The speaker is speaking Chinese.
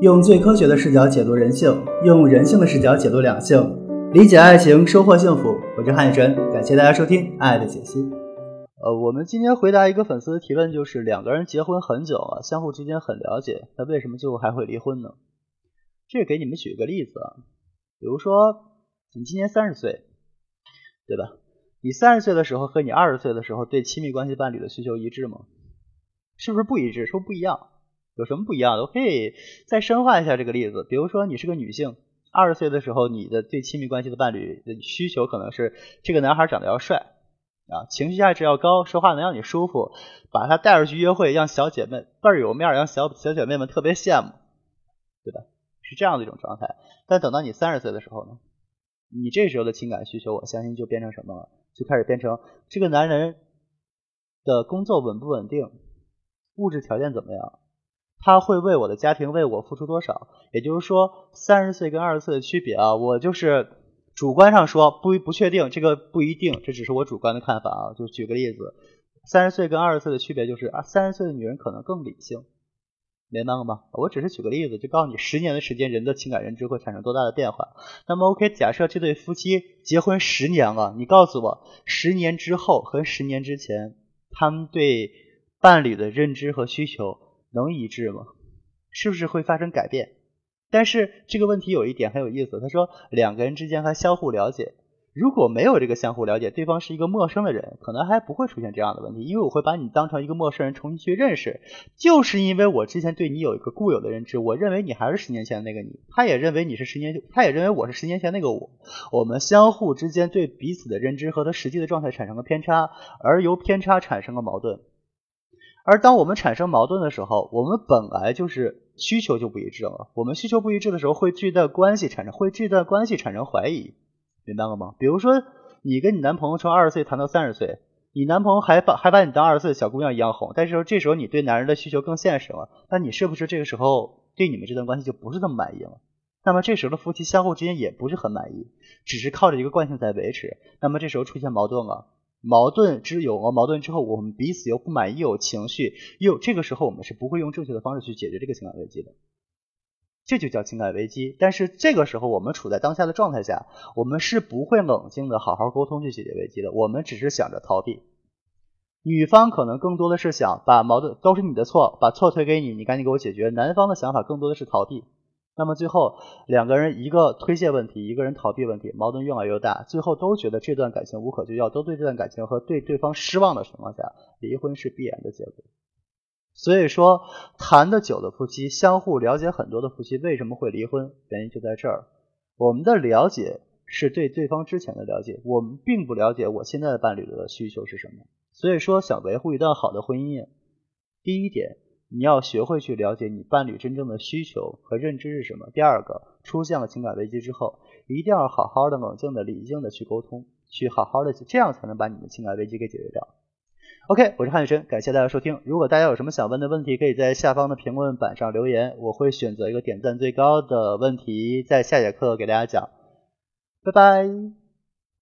用最科学的视角解读人性，用人性的视角解读两性，理解爱情，收获幸福。我是汉雨晨，感谢大家收听《爱的解析》。呃，我们今天回答一个粉丝的提问，就是两个人结婚很久了，相互之间很了解，那为什么最后还会离婚呢？这给你们举个例子啊，比如说你今年三十岁，对吧？你三十岁的时候和你二十岁的时候对亲密关系伴侣的需求一致吗？是不是不一致？是不是不一样？有什么不一样的？我可以再深化一下这个例子。比如说，你是个女性，二十岁的时候，你的对亲密关系的伴侣的需求可能是这个男孩长得要帅啊，情绪价值要高，说话能让你舒服，把他带出去约会，让小姐妹倍儿有面，让小小姐妹们特别羡慕，对吧？是这样的一种状态。但等到你三十岁的时候呢，你这时候的情感需求，我相信就变成什么了？就开始变成这个男人的工作稳不稳定，物质条件怎么样？他会为我的家庭为我付出多少？也就是说，三十岁跟二十岁的区别啊，我就是主观上说不不确定，这个不一定，这只是我主观的看法啊。就举个例子，三十岁跟二十岁的区别就是啊，三十岁的女人可能更理性，明白了吗？我只是举个例子，就告诉你十年的时间，人的情感认知会产生多大的变化。那么，OK，假设这对夫妻结婚十年了，你告诉我，十年之后和十年之前，他们对伴侣的认知和需求。能一致吗？是不是会发生改变？但是这个问题有一点很有意思，他说两个人之间还相互了解，如果没有这个相互了解，对方是一个陌生的人，可能还不会出现这样的问题，因为我会把你当成一个陌生人重新去认识，就是因为我之前对你有一个固有的认知，我认为你还是十年前的那个你，他也认为你是十年，他也认为我是十年前那个我，我们相互之间对彼此的认知和他实际的状态产生了偏差，而由偏差产生了矛盾。而当我们产生矛盾的时候，我们本来就是需求就不一致了。我们需求不一致的时候，会这段关系产生，会这段关系产生怀疑，明白了吗？比如说，你跟你男朋友从二十岁谈到三十岁，你男朋友还把还把你当二十岁的小姑娘一样哄，但是这时候你对男人的需求更现实了，那你是不是这个时候对你们这段关系就不是那么满意了？那么这时候的夫妻相互之间也不是很满意，只是靠着一个惯性在维持。那么这时候出现矛盾了。矛盾之有了矛盾之后，我们彼此又不满意，有情绪，又这个时候我们是不会用正确的方式去解决这个情感危机的，这就叫情感危机。但是这个时候我们处在当下的状态下，我们是不会冷静的好好沟通去解决危机的，我们只是想着逃避。女方可能更多的是想把矛盾都是你的错，把错推给你，你赶紧给我解决。男方的想法更多的是逃避。那么最后两个人一个推卸问题，一个人逃避问题，矛盾越来越大，最后都觉得这段感情无可救药，都对这段感情和对对方失望的情况下，离婚是必然的结果。所以说，谈的久的夫妻，相互了解很多的夫妻，为什么会离婚？原因就在这儿。我们的了解是对对方之前的了解，我们并不了解我现在的伴侣的需求是什么。所以说，想维护一段好的婚姻，第一点。你要学会去了解你伴侣真正的需求和认知是什么。第二个，出现了情感危机之后，一定要好好的、冷静的、理性的去沟通，去好好的，这样才能把你的情感危机给解决掉。OK，我是汉雨生，感谢大家收听。如果大家有什么想问的问题，可以在下方的评论板上留言，我会选择一个点赞最高的问题，在下节课给大家讲。拜拜。